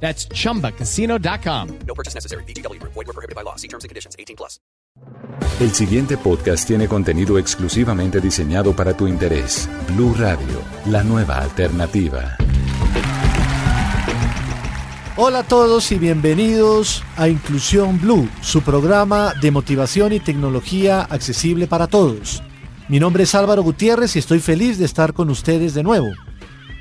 That's chumbacasino.com. No purchase necessary. BGW. Void were prohibited by law. See terms and conditions. 18 plus. El siguiente podcast tiene contenido exclusivamente diseñado para tu interés. Blue Radio, la nueva alternativa. Hola a todos y bienvenidos a Inclusión Blue, su programa de motivación y tecnología accesible para todos. Mi nombre es Álvaro Gutiérrez y estoy feliz de estar con ustedes de nuevo.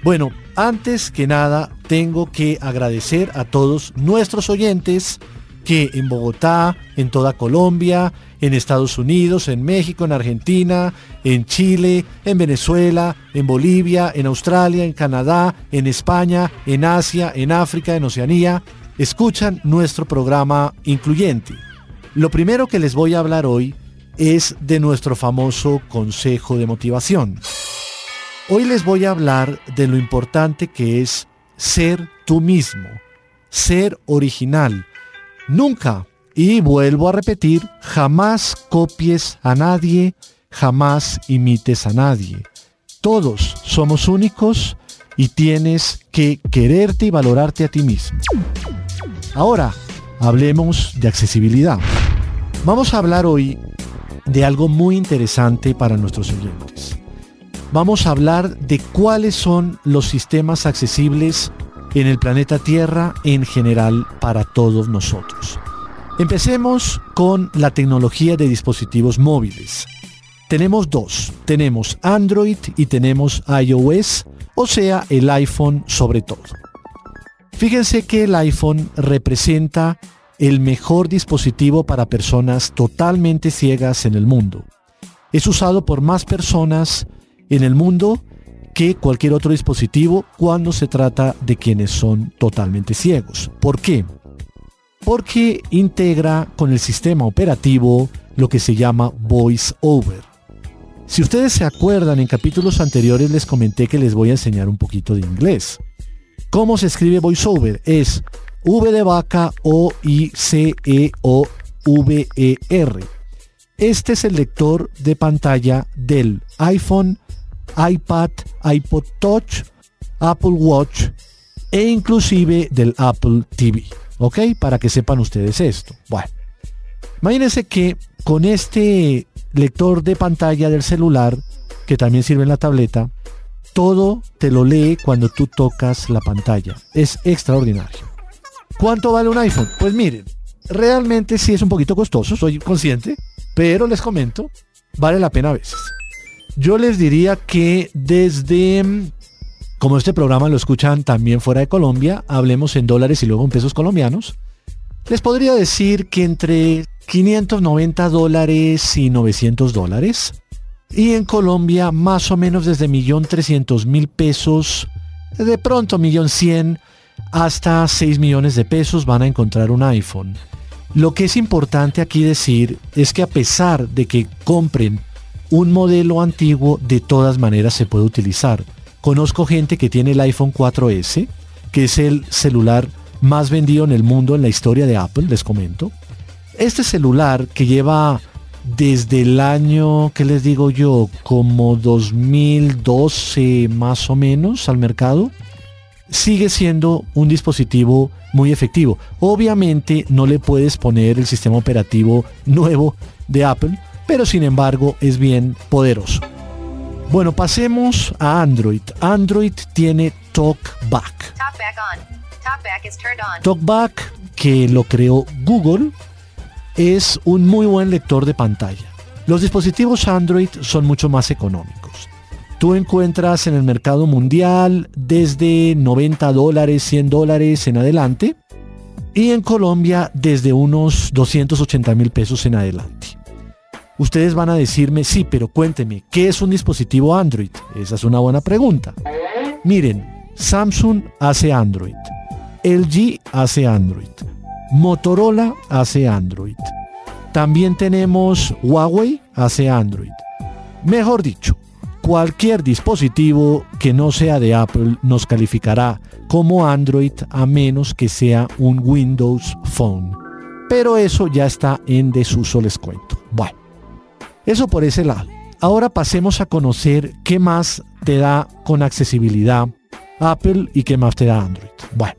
Bueno, antes que nada, tengo que agradecer a todos nuestros oyentes que en Bogotá, en toda Colombia, en Estados Unidos, en México, en Argentina, en Chile, en Venezuela, en Bolivia, en Australia, en Canadá, en España, en Asia, en África, en Oceanía, escuchan nuestro programa incluyente. Lo primero que les voy a hablar hoy es de nuestro famoso Consejo de Motivación. Hoy les voy a hablar de lo importante que es ser tú mismo, ser original. Nunca, y vuelvo a repetir, jamás copies a nadie, jamás imites a nadie. Todos somos únicos y tienes que quererte y valorarte a ti mismo. Ahora, hablemos de accesibilidad. Vamos a hablar hoy de algo muy interesante para nuestros oyentes vamos a hablar de cuáles son los sistemas accesibles en el planeta Tierra en general para todos nosotros. Empecemos con la tecnología de dispositivos móviles. Tenemos dos, tenemos Android y tenemos iOS, o sea, el iPhone sobre todo. Fíjense que el iPhone representa el mejor dispositivo para personas totalmente ciegas en el mundo. Es usado por más personas en el mundo que cualquier otro dispositivo cuando se trata de quienes son totalmente ciegos. ¿Por qué? Porque integra con el sistema operativo lo que se llama Voice Over. Si ustedes se acuerdan, en capítulos anteriores les comenté que les voy a enseñar un poquito de inglés. ¿Cómo se escribe VoiceOver? Es V de vaca O I C E O V E R. Este es el lector de pantalla del iPhone iPad, iPod Touch, Apple Watch e inclusive del Apple TV. ¿Ok? Para que sepan ustedes esto. Bueno, imagínense que con este lector de pantalla del celular, que también sirve en la tableta, todo te lo lee cuando tú tocas la pantalla. Es extraordinario. ¿Cuánto vale un iPhone? Pues miren, realmente sí es un poquito costoso, soy consciente, pero les comento, vale la pena a veces. Yo les diría que desde, como este programa lo escuchan también fuera de Colombia, hablemos en dólares y luego en pesos colombianos, les podría decir que entre 590 dólares y 900 dólares. Y en Colombia más o menos desde 1.300.000 pesos, de pronto 1.100.000 hasta 6 millones de pesos van a encontrar un iPhone. Lo que es importante aquí decir es que a pesar de que compren un modelo antiguo de todas maneras se puede utilizar. Conozco gente que tiene el iPhone 4S, que es el celular más vendido en el mundo en la historia de Apple, les comento. Este celular que lleva desde el año, ¿qué les digo yo? Como 2012 más o menos al mercado, sigue siendo un dispositivo muy efectivo. Obviamente no le puedes poner el sistema operativo nuevo de Apple, pero sin embargo es bien poderoso. Bueno, pasemos a Android. Android tiene TalkBack. TalkBack, que lo creó Google, es un muy buen lector de pantalla. Los dispositivos Android son mucho más económicos. Tú encuentras en el mercado mundial desde 90 dólares, 100 dólares en adelante. Y en Colombia desde unos 280 mil pesos en adelante. Ustedes van a decirme, sí, pero cuénteme, ¿qué es un dispositivo Android? Esa es una buena pregunta. Miren, Samsung hace Android, LG hace Android, Motorola hace Android, También tenemos Huawei hace Android. Mejor dicho, cualquier dispositivo que no sea de Apple nos calificará como Android a menos que sea un Windows Phone. Pero eso ya está en desuso, les cuento. Bueno, eso por ese lado. Ahora pasemos a conocer qué más te da con accesibilidad Apple y qué más te da Android. Bueno,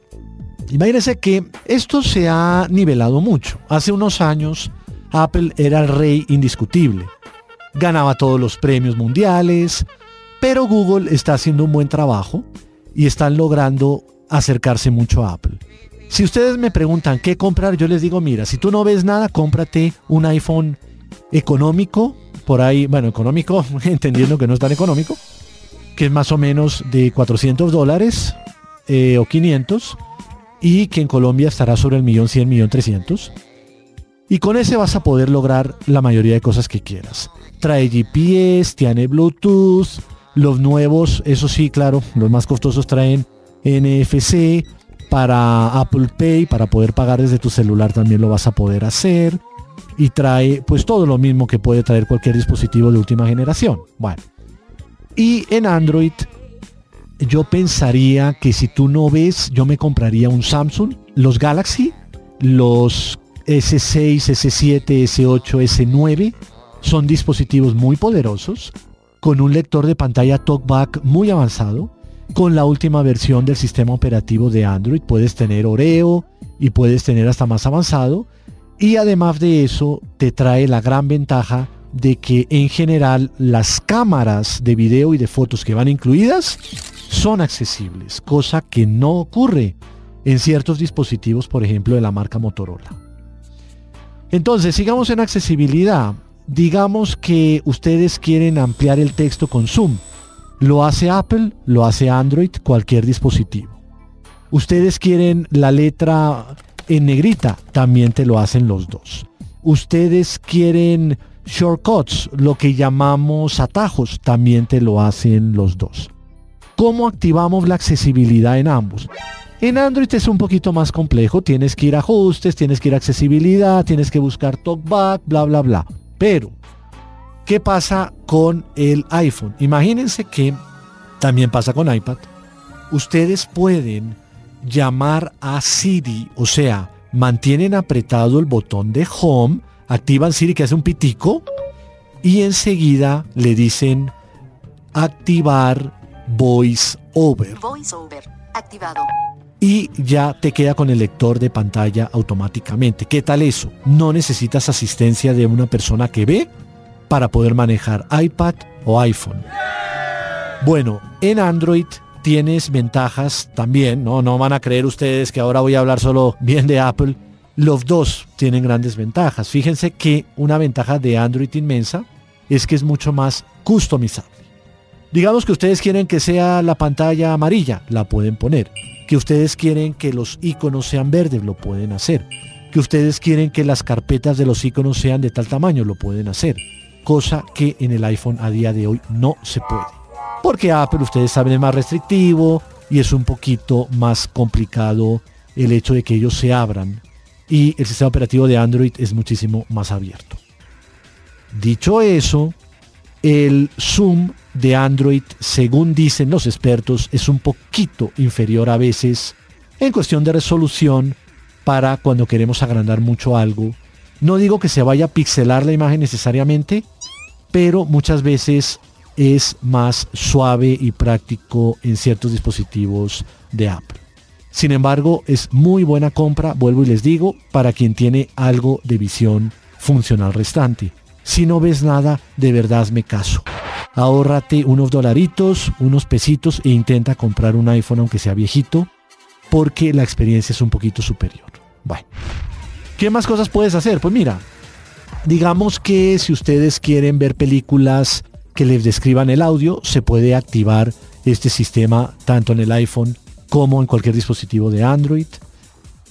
imagínense que esto se ha nivelado mucho. Hace unos años Apple era el rey indiscutible. Ganaba todos los premios mundiales, pero Google está haciendo un buen trabajo y están logrando acercarse mucho a Apple. Si ustedes me preguntan qué comprar, yo les digo, mira, si tú no ves nada, cómprate un iPhone económico, por ahí, bueno, económico, entendiendo que no es tan económico, que es más o menos de 400 dólares eh, o 500, y que en Colombia estará sobre el millón 100, millón 300. Y con ese vas a poder lograr la mayoría de cosas que quieras. Trae GPS, tiene Bluetooth, los nuevos, eso sí, claro, los más costosos traen NFC, para Apple Pay, para poder pagar desde tu celular también lo vas a poder hacer. Y trae pues todo lo mismo que puede traer cualquier dispositivo de última generación. Bueno. Y en Android yo pensaría que si tú no ves, yo me compraría un Samsung, los Galaxy, los S6, S7, S8, S9 son dispositivos muy poderosos con un lector de pantalla TalkBack muy avanzado con la última versión del sistema operativo de Android. Puedes tener Oreo y puedes tener hasta más avanzado. Y además de eso, te trae la gran ventaja de que en general las cámaras de video y de fotos que van incluidas son accesibles, cosa que no ocurre en ciertos dispositivos, por ejemplo, de la marca Motorola. Entonces, sigamos en accesibilidad. Digamos que ustedes quieren ampliar el texto con Zoom. Lo hace Apple, lo hace Android, cualquier dispositivo. Ustedes quieren la letra en negrita, también te lo hacen los dos. Ustedes quieren shortcuts, lo que llamamos atajos, también te lo hacen los dos. ¿Cómo activamos la accesibilidad en ambos? En Android es un poquito más complejo, tienes que ir a ajustes, tienes que ir a accesibilidad, tienes que buscar talkback, bla, bla, bla. Pero ¿Qué pasa con el iPhone? Imagínense que también pasa con iPad. Ustedes pueden llamar a Siri, o sea, mantienen apretado el botón de Home, activan Siri que hace un pitico y enseguida le dicen activar Voice Over. Voice over. Activado. Y ya te queda con el lector de pantalla automáticamente. ¿Qué tal eso? No necesitas asistencia de una persona que ve para poder manejar iPad o iPhone. Bueno, en Android tienes ventajas también, ¿no? No van a creer ustedes que ahora voy a hablar solo bien de Apple. Los dos tienen grandes ventajas. Fíjense que una ventaja de Android inmensa es que es mucho más customizable. Digamos que ustedes quieren que sea la pantalla amarilla, la pueden poner. Que ustedes quieren que los iconos sean verdes, lo pueden hacer. Que ustedes quieren que las carpetas de los iconos sean de tal tamaño, lo pueden hacer cosa que en el iPhone a día de hoy no se puede. Porque Apple, ustedes saben, es más restrictivo y es un poquito más complicado el hecho de que ellos se abran y el sistema operativo de Android es muchísimo más abierto. Dicho eso, el zoom de Android, según dicen los expertos, es un poquito inferior a veces en cuestión de resolución para cuando queremos agrandar mucho algo. No digo que se vaya a pixelar la imagen necesariamente, pero muchas veces es más suave y práctico en ciertos dispositivos de Apple. Sin embargo, es muy buena compra, vuelvo y les digo, para quien tiene algo de visión funcional restante. Si no ves nada, de verdad hazme caso. Ahórrate unos dolaritos, unos pesitos e intenta comprar un iPhone aunque sea viejito, porque la experiencia es un poquito superior. Bueno, ¿qué más cosas puedes hacer? Pues mira, Digamos que si ustedes quieren ver películas que les describan el audio, se puede activar este sistema tanto en el iPhone como en cualquier dispositivo de Android.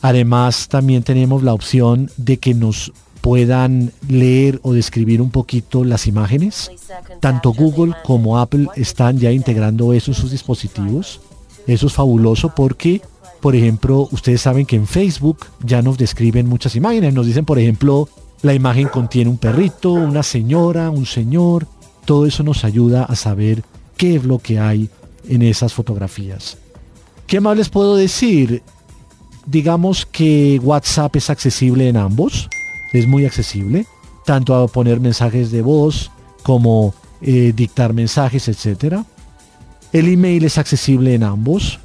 Además, también tenemos la opción de que nos puedan leer o describir un poquito las imágenes. Tanto Google como Apple están ya integrando eso en sus dispositivos. Eso es fabuloso porque, por ejemplo, ustedes saben que en Facebook ya nos describen muchas imágenes. Nos dicen, por ejemplo, La imagen contiene un perrito, una señora, un señor. Todo eso nos ayuda a saber qué es lo que hay en esas fotografías. ¿Qué más les puedo decir? Digamos que WhatsApp es accesible en ambos. Es muy accesible. Tanto a poner mensajes de voz como eh, dictar mensajes, etc. El email es accesible en ambos.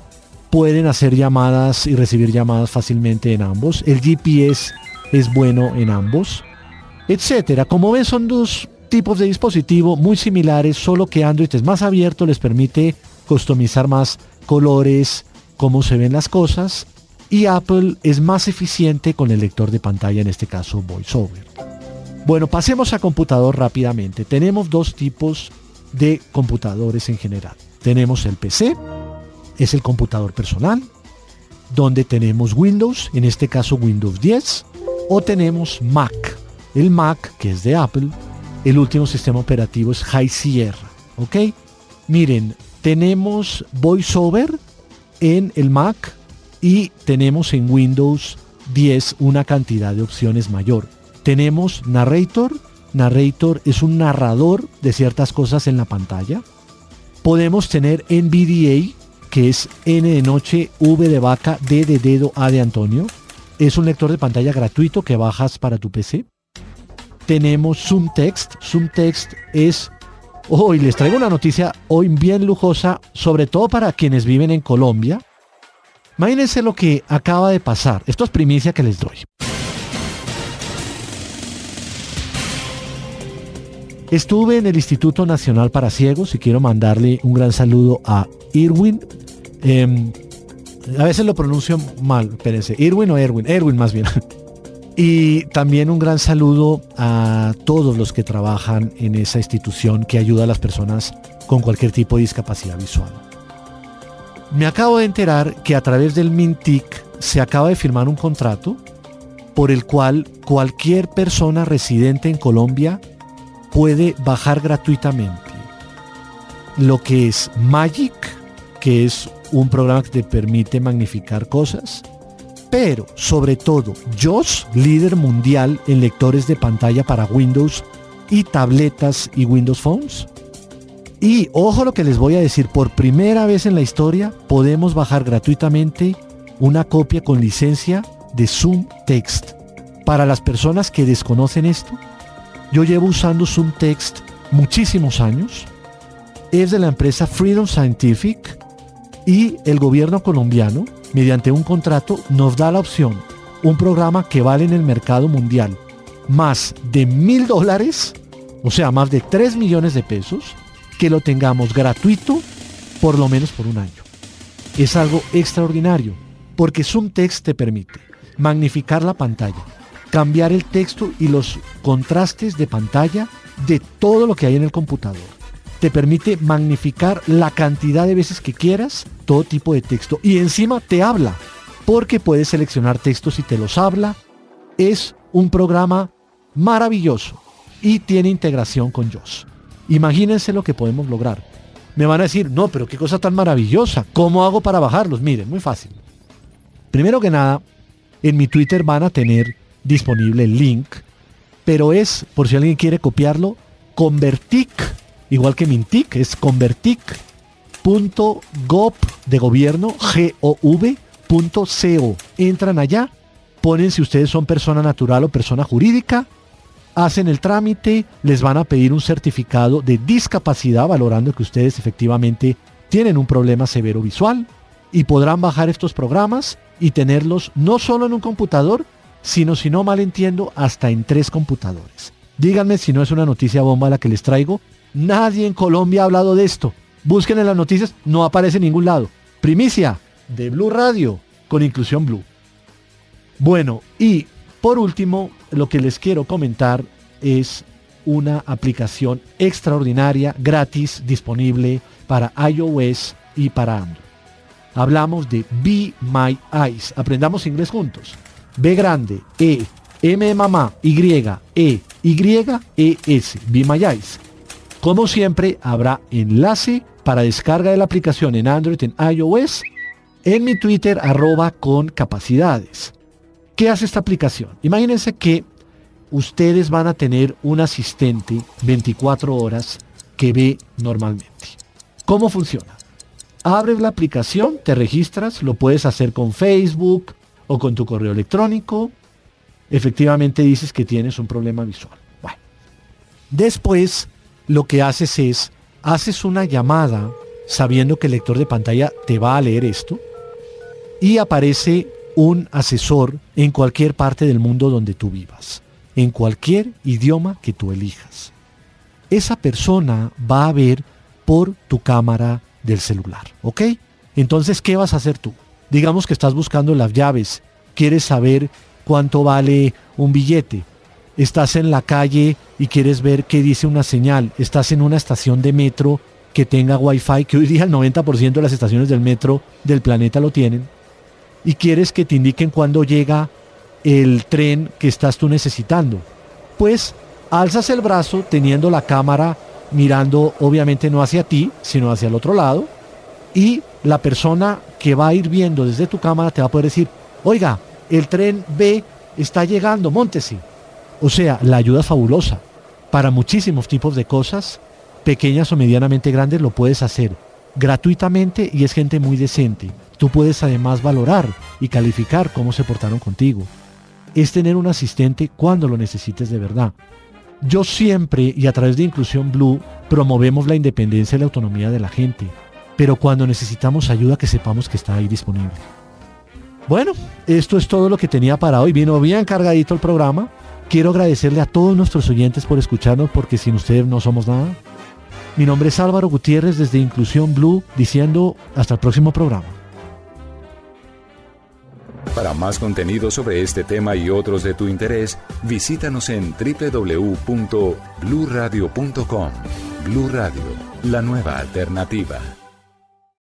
Pueden hacer llamadas y recibir llamadas fácilmente en ambos. El GPS es bueno en ambos, etcétera. Como ven, son dos tipos de dispositivo muy similares, solo que Android es más abierto, les permite customizar más colores, cómo se ven las cosas, y Apple es más eficiente con el lector de pantalla, en este caso VoiceOver. Bueno, pasemos a computador rápidamente. Tenemos dos tipos de computadores en general. Tenemos el PC, es el computador personal, donde tenemos Windows, en este caso Windows 10, o tenemos Mac. El Mac, que es de Apple, el último sistema operativo es High Sierra. ¿Ok? Miren, tenemos VoiceOver en el Mac y tenemos en Windows 10 una cantidad de opciones mayor. Tenemos Narrator. Narrator es un narrador de ciertas cosas en la pantalla. Podemos tener NVDA, que es N de noche, V de vaca, D de dedo, A de Antonio. Es un lector de pantalla gratuito que bajas para tu PC. Tenemos Zoom Text. Zoom Text es... Hoy les traigo una noticia hoy bien lujosa, sobre todo para quienes viven en Colombia. Imagínense lo que acaba de pasar. Esto es primicia que les doy. Estuve en el Instituto Nacional para Ciegos y quiero mandarle un gran saludo a Irwin. Em, a veces lo pronuncio mal, espérense. Irwin o Erwin, Erwin más bien. Y también un gran saludo a todos los que trabajan en esa institución que ayuda a las personas con cualquier tipo de discapacidad visual. Me acabo de enterar que a través del Mintic se acaba de firmar un contrato por el cual cualquier persona residente en Colombia puede bajar gratuitamente lo que es Magic, que es un programa que te permite magnificar cosas, pero sobre todo JOS, líder mundial en lectores de pantalla para Windows y tabletas y Windows Phones. Y ojo lo que les voy a decir, por primera vez en la historia podemos bajar gratuitamente una copia con licencia de Zoom Text. Para las personas que desconocen esto, yo llevo usando Zoom Text muchísimos años. Es de la empresa Freedom Scientific y el gobierno colombiano, mediante un contrato, nos da la opción, un programa que vale en el mercado mundial más de mil dólares, o sea, más de 3 millones de pesos, que lo tengamos gratuito por lo menos por un año. Es algo extraordinario, porque Zoom Text te permite magnificar la pantalla, cambiar el texto y los contrastes de pantalla de todo lo que hay en el computador te permite magnificar la cantidad de veces que quieras todo tipo de texto y encima te habla porque puedes seleccionar textos y te los habla. Es un programa maravilloso y tiene integración con JOS. Imagínense lo que podemos lograr. Me van a decir, no, pero qué cosa tan maravillosa. ¿Cómo hago para bajarlos? Miren, muy fácil. Primero que nada, en mi Twitter van a tener disponible el link, pero es, por si alguien quiere copiarlo, convertic igual que Mintic, es convertic.gov de gobierno, G-O-V.co. Entran allá, ponen si ustedes son persona natural o persona jurídica, hacen el trámite, les van a pedir un certificado de discapacidad valorando que ustedes efectivamente tienen un problema severo visual y podrán bajar estos programas y tenerlos no solo en un computador, sino si no mal entiendo, hasta en tres computadores. Díganme si no es una noticia bomba la que les traigo Nadie en Colombia ha hablado de esto. Busquen en las noticias, no aparece en ningún lado. Primicia de Blue Radio con Inclusión Blue. Bueno, y por último, lo que les quiero comentar es una aplicación extraordinaria, gratis, disponible para iOS y para Android. Hablamos de Be My Eyes. Aprendamos inglés juntos. B grande, E, M de mamá, Y, E, Y, E, S. Be My Eyes como siempre, habrá enlace para descarga de la aplicación en Android, en iOS, en mi Twitter arroba con capacidades. ¿Qué hace esta aplicación? Imagínense que ustedes van a tener un asistente 24 horas que ve normalmente. ¿Cómo funciona? Abres la aplicación, te registras, lo puedes hacer con Facebook o con tu correo electrónico. Efectivamente dices que tienes un problema visual. Bueno. Después lo que haces es, haces una llamada sabiendo que el lector de pantalla te va a leer esto y aparece un asesor en cualquier parte del mundo donde tú vivas, en cualquier idioma que tú elijas. Esa persona va a ver por tu cámara del celular, ¿ok? Entonces, ¿qué vas a hacer tú? Digamos que estás buscando las llaves, quieres saber cuánto vale un billete, estás en la calle y quieres ver qué dice una señal, estás en una estación de metro que tenga wifi, que hoy día el 90% de las estaciones del metro del planeta lo tienen, y quieres que te indiquen cuándo llega el tren que estás tú necesitando. Pues alzas el brazo teniendo la cámara mirando obviamente no hacia ti, sino hacia el otro lado, y la persona que va a ir viendo desde tu cámara te va a poder decir, oiga, el tren B está llegando, montese. O sea, la ayuda es fabulosa. Para muchísimos tipos de cosas, pequeñas o medianamente grandes, lo puedes hacer gratuitamente y es gente muy decente. Tú puedes además valorar y calificar cómo se portaron contigo. Es tener un asistente cuando lo necesites de verdad. Yo siempre y a través de Inclusión Blue promovemos la independencia y la autonomía de la gente, pero cuando necesitamos ayuda que sepamos que está ahí disponible. Bueno, esto es todo lo que tenía para hoy. Vino bien cargadito el programa. Quiero agradecerle a todos nuestros oyentes por escucharnos porque sin ustedes no somos nada. Mi nombre es Álvaro Gutiérrez desde Inclusión Blue diciendo hasta el próximo programa. Para más contenido sobre este tema y otros de tu interés, visítanos en www.bluradio.com. Blu Radio, la nueva alternativa.